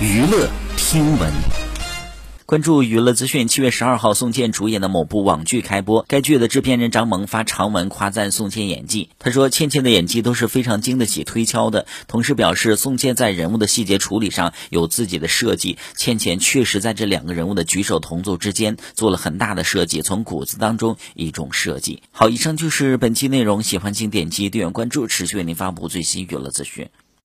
娱乐听闻。关注娱乐资讯，七月十二号，宋茜主演的某部网剧开播。该剧的制片人张萌发长文夸赞宋茜演技，他说：“茜茜的演技都是非常经得起推敲的。”同时表示，宋茜在人物的细节处理上有自己的设计。茜茜确实在这两个人物的举手同奏之间做了很大的设计，从骨子当中一种设计。好，以上就是本期内容，喜欢请点击订阅关注，持续为您发布最新娱乐资讯。